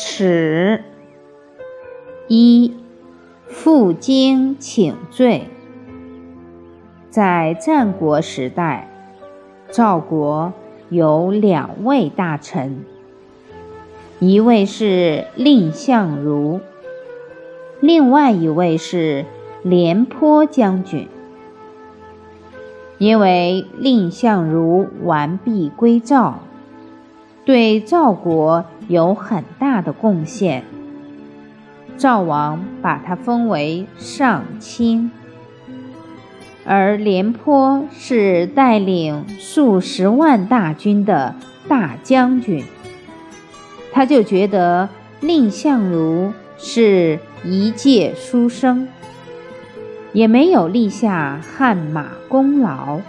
尺。一负荆请罪。在战国时代，赵国有两位大臣，一位是蔺相如，另外一位是廉颇将军。因为蔺相如完璧归赵，对赵国有很大的贡献，赵王把他封为上卿。而廉颇是带领数十万大军的大将军，他就觉得蔺相如是一介书生。也没有立下汗马功劳，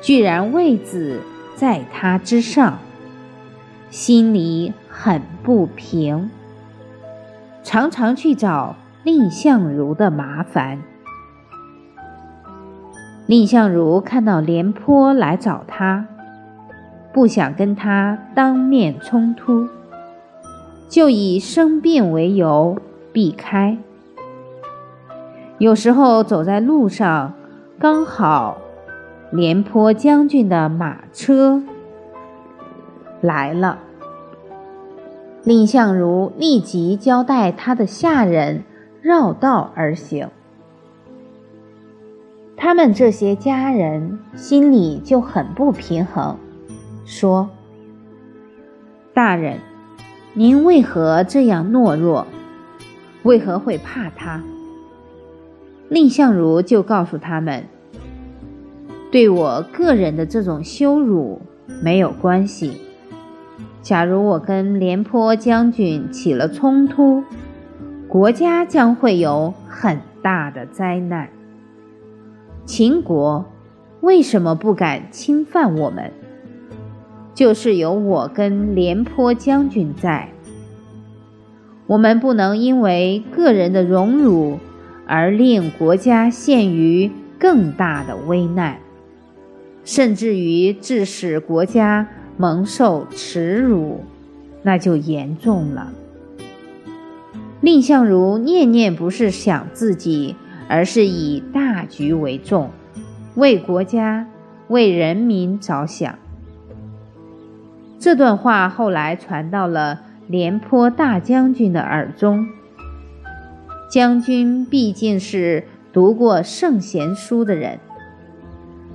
居然位子在他之上，心里很不平，常常去找蔺相如的麻烦。蔺相如看到廉颇来找他，不想跟他当面冲突，就以生病为由避开。有时候走在路上，刚好廉颇将军的马车来了，蔺相如立即交代他的下人绕道而行。他们这些家人心里就很不平衡，说：“大人，您为何这样懦弱？为何会怕他？”蔺相如就告诉他们：“对我个人的这种羞辱没有关系。假如我跟廉颇将军起了冲突，国家将会有很大的灾难。秦国为什么不敢侵犯我们？就是有我跟廉颇将军在。我们不能因为个人的荣辱。”而令国家陷于更大的危难，甚至于致使国家蒙受耻辱，那就严重了。蔺相如念念不是想自己，而是以大局为重，为国家、为人民着想。这段话后来传到了廉颇大将军的耳中。将军毕竟是读过圣贤书的人，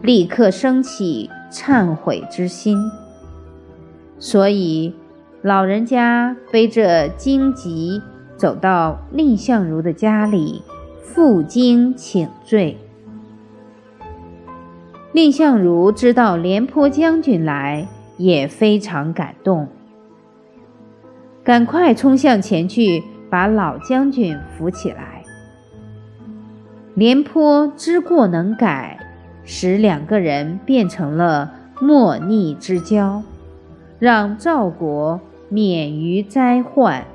立刻升起忏悔之心。所以，老人家背着荆棘走到蔺相如的家里，负荆请罪。蔺相如知道廉颇将军来，也非常感动，赶快冲向前去。把老将军扶起来。廉颇知过能改，使两个人变成了莫逆之交，让赵国免于灾患。